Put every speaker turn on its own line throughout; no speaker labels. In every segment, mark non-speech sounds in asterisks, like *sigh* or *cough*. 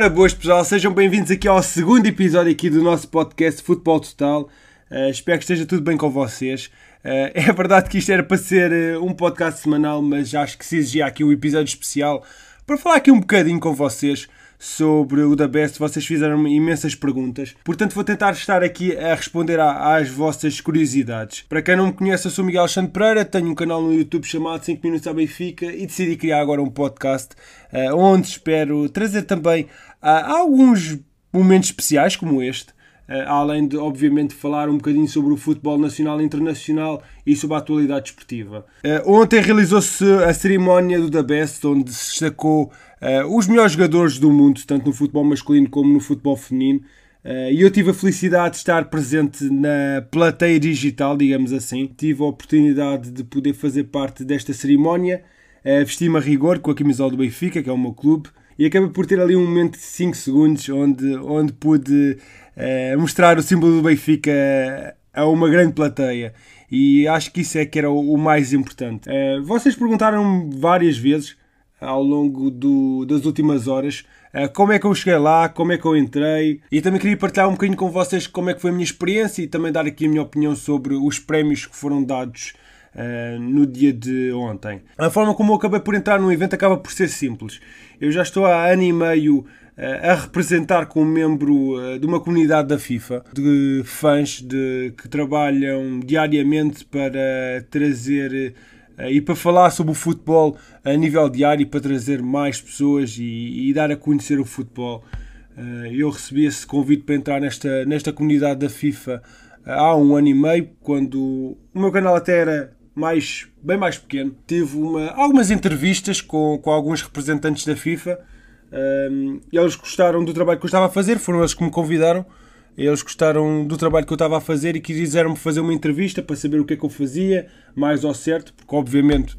Ora, boas pessoal, sejam bem-vindos aqui ao segundo episódio aqui do nosso podcast Futebol Total. Uh, espero que esteja tudo bem com vocês. Uh, *laughs* é verdade que isto era para ser uh, um podcast semanal, mas acho que se exigia aqui um episódio especial para falar aqui um bocadinho com vocês sobre o da Best. Vocês fizeram imensas perguntas, portanto vou tentar estar aqui a responder às vossas curiosidades. Para quem não me conhece, eu sou Miguel Alexandre Pereira, tenho um canal no YouTube chamado 5 Minutos à Benfica e decidi criar agora um podcast uh, onde espero trazer também uh, alguns momentos especiais como este. Uh, além de, obviamente, falar um bocadinho sobre o futebol nacional e internacional e sobre a atualidade esportiva. Uh, ontem realizou-se a cerimónia do The Best, onde se destacou uh, os melhores jogadores do mundo, tanto no futebol masculino como no futebol feminino. Uh, e eu tive a felicidade de estar presente na plateia digital, digamos assim. Tive a oportunidade de poder fazer parte desta cerimónia. Uh, Vesti-me a rigor com a camisola do Benfica, que é o meu clube. E acabei por ter ali um momento de 5 segundos onde, onde pude uh, mostrar o símbolo do Benfica a uma grande plateia. E acho que isso é que era o, o mais importante. vocês perguntaram várias vezes ao longo do, das últimas horas. Uh, como é que eu cheguei lá, como é que eu entrei e também queria partilhar um bocadinho com vocês como é que foi a minha experiência e também dar aqui a minha opinião sobre os prémios que foram dados uh, no dia de ontem. A forma como eu acabei por entrar no evento acaba por ser simples. Eu já estou há ano e meio uh, a representar como membro de uma comunidade da FIFA, de fãs de, que trabalham diariamente para trazer eh, e para falar sobre o futebol a nível diário para trazer mais pessoas e, e dar a conhecer o futebol. Eh, eu recebi esse convite para entrar nesta, nesta comunidade da FIFA eh, há um ano e meio, quando o meu canal até era mais, bem mais pequeno. Tive uma, algumas entrevistas com, com alguns representantes da FIFA. Um, eles gostaram do trabalho que eu estava a fazer, foram eles que me convidaram eles gostaram do trabalho que eu estava a fazer e quiseram-me fazer uma entrevista para saber o que é que eu fazia, mais ao certo, porque obviamente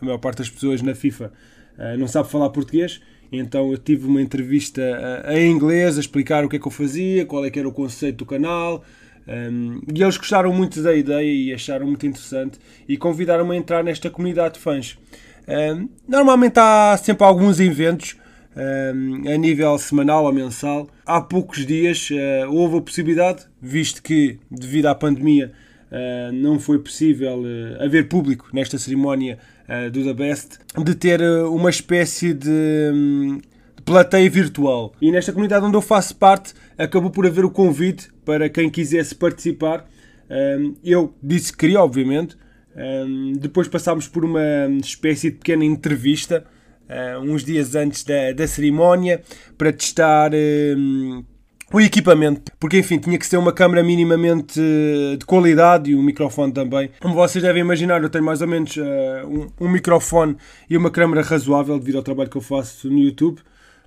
a maior parte das pessoas na FIFA uh, não sabe falar português, então eu tive uma entrevista uh, em inglês a explicar o que é que eu fazia, qual é que era o conceito do canal, ehm, e eles gostaram muito da ideia e acharam muito interessante e convidaram-me a entrar nesta comunidade de fãs. Ehm, normalmente há sempre alguns eventos a nível semanal ou mensal. Há poucos dias uh, houve a possibilidade, visto que devido à pandemia uh, não foi possível uh, haver público nesta cerimónia do The Best, de ter uma espécie de, um, de plateia virtual. E nesta comunidade onde eu faço parte, acabou por haver o convite para quem quisesse participar. eu disse que queria, obviamente. depois passámos por uma espécie de pequena entrevista uh, uns dias antes da, da cerimónia para testar uh, o equipamento, porque enfim tinha que ser uma câmera minimamente uh, de qualidade e um microfone também. Como vocês devem imaginar, eu tenho mais ou menos um, um microfone e uma câmera razoável devido ao trabalho que eu faço no YouTube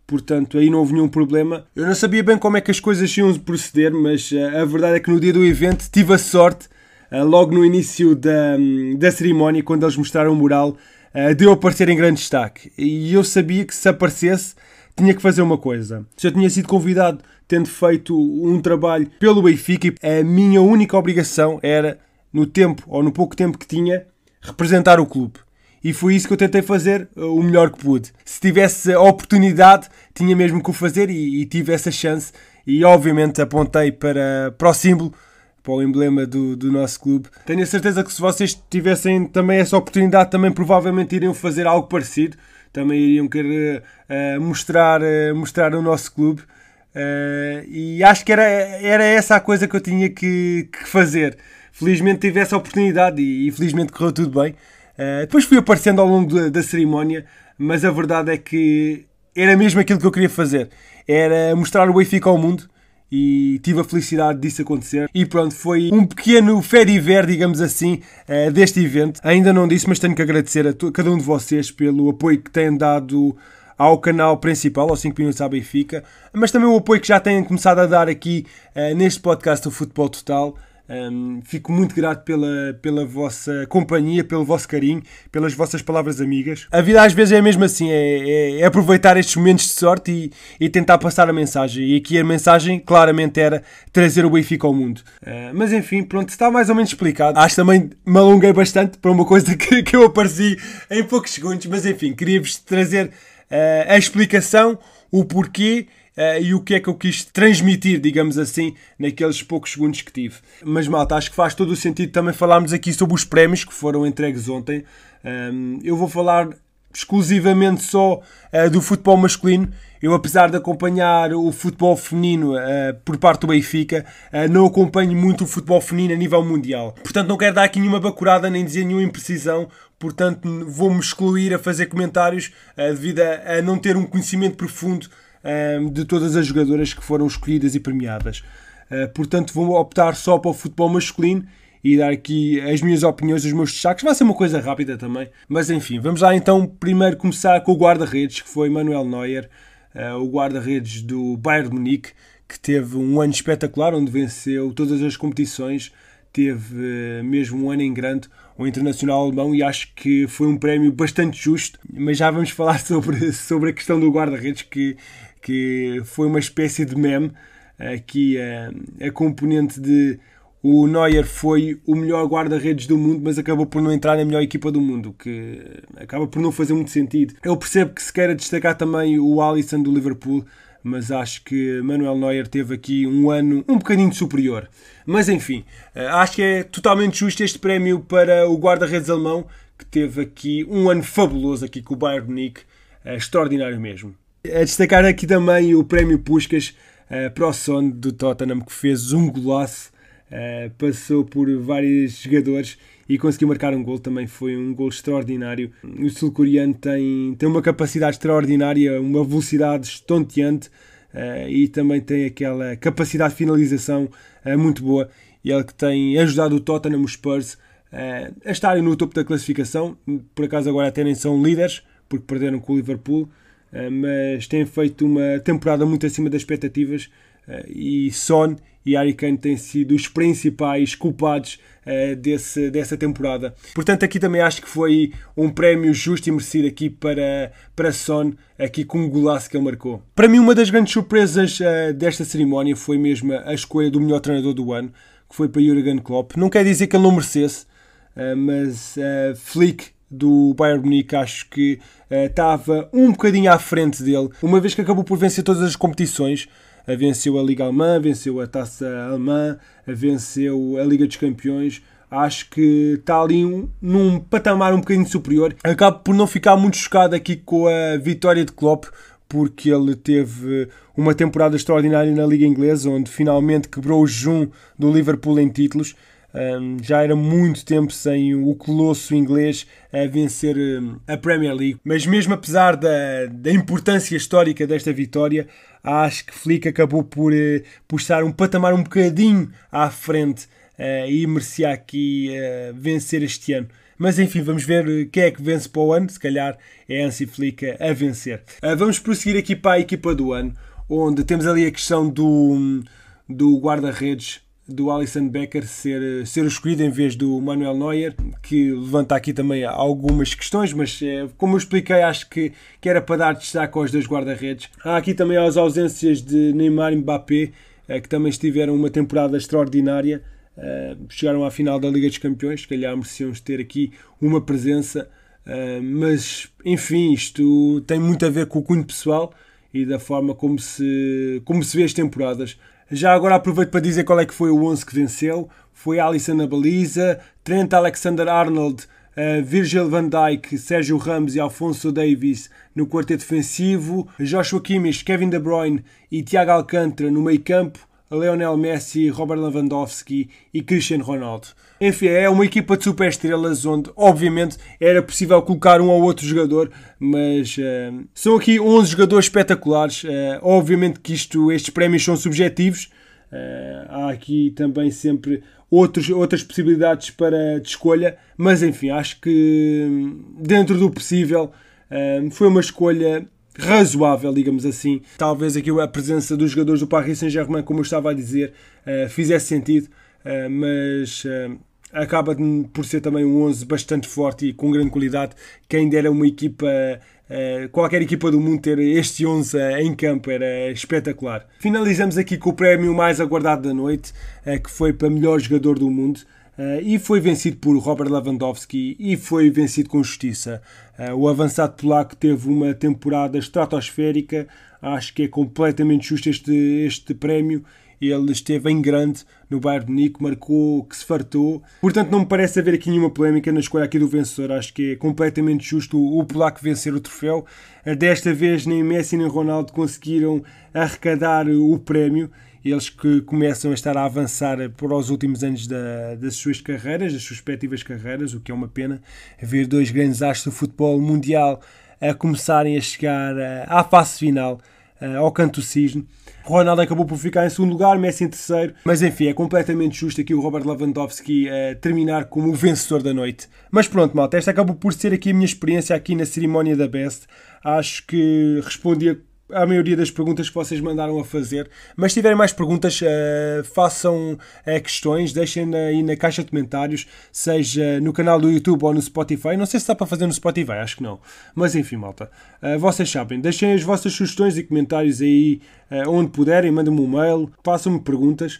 portanto aí não houve nenhum problema. Eu não sabia bem como é que as coisas iam proceder, mas uh, a verdade é que no dia do evento tive a sorte, uh, logo no início da, um, da cerimónia, quando eles mostraram o mural, uh, de eu aparecer em grande destaque. E eu sabia que se aparecesse tinha que fazer uma coisa. Se eu tinha sido convidado tendo feito um trabalho pelo Benfica, a minha única obrigação era, no tempo ou no pouco tempo que tinha, representar o clube. E foi isso que eu tentei fazer eh, o melhor que pude. Se tivesse a oportunidade, tinha mesmo que o fazer e, e tive essa chance. E obviamente apontei para, para o símbolo para o emblema do, do nosso clube. Tenho a certeza que se vocês tivessem também essa oportunidade, também provavelmente iriam fazer algo parecido. Também iriam querer uh, mostrar, uh, mostrar o nosso clube. Uh, e acho que era, era essa a coisa que eu tinha que, que fazer. Felizmente tive essa oportunidade e, e felizmente correu tudo bem. depois fui aparecendo ao longo da, da cerimónia, mas a verdade é que era mesmo aquilo que eu queria fazer. Era mostrar o Benfica ao mundo e tive a felicidade disso acontecer. E pronto, foi um pequeno fediver, digamos assim, uh, deste evento. Ainda não disse, mas tenho que agradecer a cada um de vocês pelo apoio que têm dado ao canal principal, aos 5 Minutos à Benfica, mas também o apoio que já têm começado a dar aqui uh, neste podcast do Futebol Total. Um, fico muito grato pela, pela vossa companhia, pelo vosso carinho, pelas vossas palavras amigas. A vida às vezes é mesmo assim, é, é, é aproveitar estes momentos de sorte e, e, tentar passar a mensagem. E aqui a mensagem claramente era trazer o Benfica ao mundo. Uh, mas enfim, pronto, está mais ou menos explicado. Acho também me alonguei bastante para uma coisa *laughs* que, que eu apareci em poucos segundos, mas enfim, queria-vos trazer uh, a explicação o porquê uh, e o que é que eu quis transmitir, digamos assim, naqueles poucos segundos que tive. Mas malta, acho que faz todo o sentido também falarmos aqui sobre os prémios que foram entregues ontem. Um, eu vou falar exclusivamente só uh, do futebol masculino. Eu, apesar de acompanhar o futebol feminino uh, por parte do Benfica, uh, não acompanho muito o futebol feminino a nível mundial. Portanto, não quero dar aqui nenhuma bacurada nem dizer nenhuma imprecisão. Portanto, vou-me excluir a fazer comentários devido a, a, não ter um conhecimento profundo de todas as jogadoras que foram escolhidas e premiadas. portanto, vou optar só para o futebol masculino e dar aqui as minhas opiniões, os meus destaques. Vai ser uma coisa rápida também. Mas enfim, vamos lá então primeiro começar com o guarda-redes, que foi Manuel Neuer, uh, o guarda-redes do Bayern de Munique, que teve um ano espetacular, onde venceu todas as competições, teve uh, mesmo um ano em grande, o Internacional Alemão, e acho que foi um prémio bastante justo. Mas já vamos *laughs* falar sobre, sobre a questão do guarda-redes, que, que foi uma espécie de meme. Aqui uh, a componente de o Neuer foi o melhor guarda-redes do mundo, mas acabou por não entrar na melhor equipa do mundo, que acaba por não fazer muito sentido. Eu percebo que se queira destacar também o Alisson do Liverpool, mas acho que Manuel Neuer teve aqui um ano um bocadinho superior. Mas enfim, eh, acho que é totalmente justo este prémio para o guarda-redes alemão, que teve aqui um ano fabuloso aqui com o Bayern Munique, eh, extraordinário mesmo. A destacar aqui também o prémio Puskas eh, para o Son do Tottenham, que fez um golaço Uh, passou por vários jogadores e conseguiu marcar um gol. Também foi um gol extraordinário. O sul-coreano tem, tem uma capacidade extraordinária, uma velocidade estonteante uh, e também tem aquela capacidade de finalização uh, muito boa. E ele que tem ajudado o Tottenham, os Spurs, a estarem no topo da classificação. Por acaso agora até nem são líderes, porque perderam com o Liverpool. Mas têm feito uma temporada muito acima das expectativas. e Son e Harry Kane têm sido os principais culpados uh, desse, dessa temporada. Portanto, aqui também acho que foi um prémio justo e merecido aqui para, para Son, aqui com o golaço que ele marcou. Para mim, uma das grandes surpresas desta cerimónia foi mesmo a escolha do melhor treinador do ano, que foi para Jurgen Klopp. Não quer dizer que ele não merecesse, mas Flick do Bayern Munique acho que estava um bocadinho à frente dele, uma vez que acabou por vencer todas as competições, venceu a Liga Alemã, venceu a Taça Alemã, venceu a Liga dos Campeões. Acho que está ali um, num patamar um bocadinho superior. Acabo por não ficar muito chocado aqui com a vitória de Klopp, porque ele teve uma temporada extraordinária na Liga Inglesa, onde finalmente quebrou o jejum do Liverpool em títulos. Um, já era muito tempo sem o colosso inglês a vencer um, a Premier League, mas mesmo apesar da, da importância histórica desta vitória, acho que Flick acabou por, uh, estar um patamar um bocadinho à frente uh, e merecia aqui uh, vencer este ano. Mas enfim, vamos ver quem é que vence para o ano. Se calhar é Ansi Flick a vencer. vamos prosseguir aqui para a equipa do ano, onde temos ali a questão do, do guarda-redes do Alisson Becker ser, ser escolhido em vez do Manuel Neuer, que levanta aqui também algumas questões, mas é, como eu expliquei, acho que, que era para dar destaque aos dois guarda-redes. Há aqui também as ausências de Neymar e Mbappé, é, que também estiveram uma temporada extraordinária, é, chegaram à final da Liga dos Campeões, se calhar mereciam ter aqui uma presença, mas enfim, isto tem muito a ver com o cunho pessoal e da forma como se, como se vê as temporadas. Já agora aproveito para dizer qual é que foi o 11 que venceu. Foi Alisson na baliza, Trent Alexander-Arnold, uh, Virgil van Dijk, Sérgio Ramos e Alfonso Davis no quarteto defensivo, Joshua Kimmich, Kevin De Bruyne e Thiago Alcântara no meio campo, Lionel Messi, Robert Lewandowski e Cristiano Ronaldo. Enfim, é uma equipa de super estrelas onde, obviamente, era possível colocar um ou outro jogador, mas uh, são aqui 11 jogadores espetaculares. Uh, obviamente que isto, estes prémios são subjetivos. Uh, há aqui também sempre outros, outras possibilidades para de escolha, mas enfim, acho que dentro do possível foi uma escolha razoável, digamos assim. Talvez aqui a presença dos jogadores do Paris Saint-Germain, como eu estava a dizer, uh, fizesse sentido, uh, mas uh, acaba por ser também um 11 bastante forte e com grande qualidade. Quem dera uma equipa, qualquer equipa do mundo ter este 11 em campo era espetacular. Finalizamos aqui com o prémio mais aguardado da noite, que foi para melhor jogador do mundo. Uh, e foi vencido por Robert Lewandowski e foi vencido com justiça. Uh, o avançado polaco teve uma temporada estratosférica, acho que é completamente justo este, este prémio. Ele esteve em grande no Bayern de Munique, marcou que se fartou. Portanto, não me parece haver aqui nenhuma polémica na escolha aqui do vencedor. Acho que é completamente justo o, polaco vencer o troféu. Uh, desta vez nem Messi nem Ronaldo conseguiram arrecadar o prémio eles que começam a estar a avançar para os últimos anos da, das suas carreiras, das suas respectivas carreiras, o que é uma pena ver dois grandes astros do futebol mundial a começarem a chegar eh, à fase final, eh, ao canto do cisne. Ronaldo acabou por ficar em segundo lugar, Messi em terceiro, mas enfim, é completamente justo aqui o Robert Lewandowski uh, terminar como o vencedor da noite. Mas pronto, malta, esta acabou por ser aqui a minha experiência aqui na cerimónia da Best. Acho que respondi a maioria das perguntas que vocês mandaram a fazer. Mas se tiverem mais perguntas, uh, façam uh, questões, deixem aí na caixa de comentários, seja no canal do YouTube ou no Spotify. Não sei se dá para fazer no Spotify, acho que não. Mas enfim, malta, uh, vocês sabem, deixem as vossas sugestões e comentários aí onde puderem, mandem-me um mail, façam-me perguntas.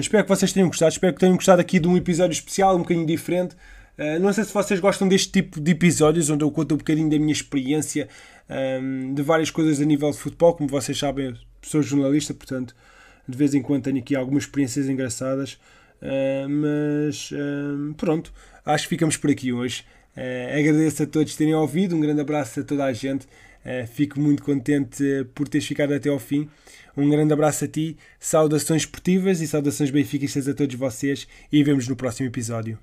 espero que vocês tenham gostado, espero que tenham gostado aqui de um episódio especial, um bocadinho diferente. Uh, não sei se vocês gostam deste tipo de episódios onde eu conto um bocadinho da minha experiência um, de várias coisas a nível de futebol. Como vocês sabem, sou jornalista, portanto, de vez em quando tenho aqui algumas experiências engraçadas. Uh, mas uh, pronto, acho que ficamos por aqui hoje. Uh, agradeço a todos terem ouvido, um grande abraço a toda a gente. fico muito contente por teres ficado até ao fim. Um grande abraço a ti, saudações esportivas e saudações benfiquistas a todos vocês e vemos no próximo episódio.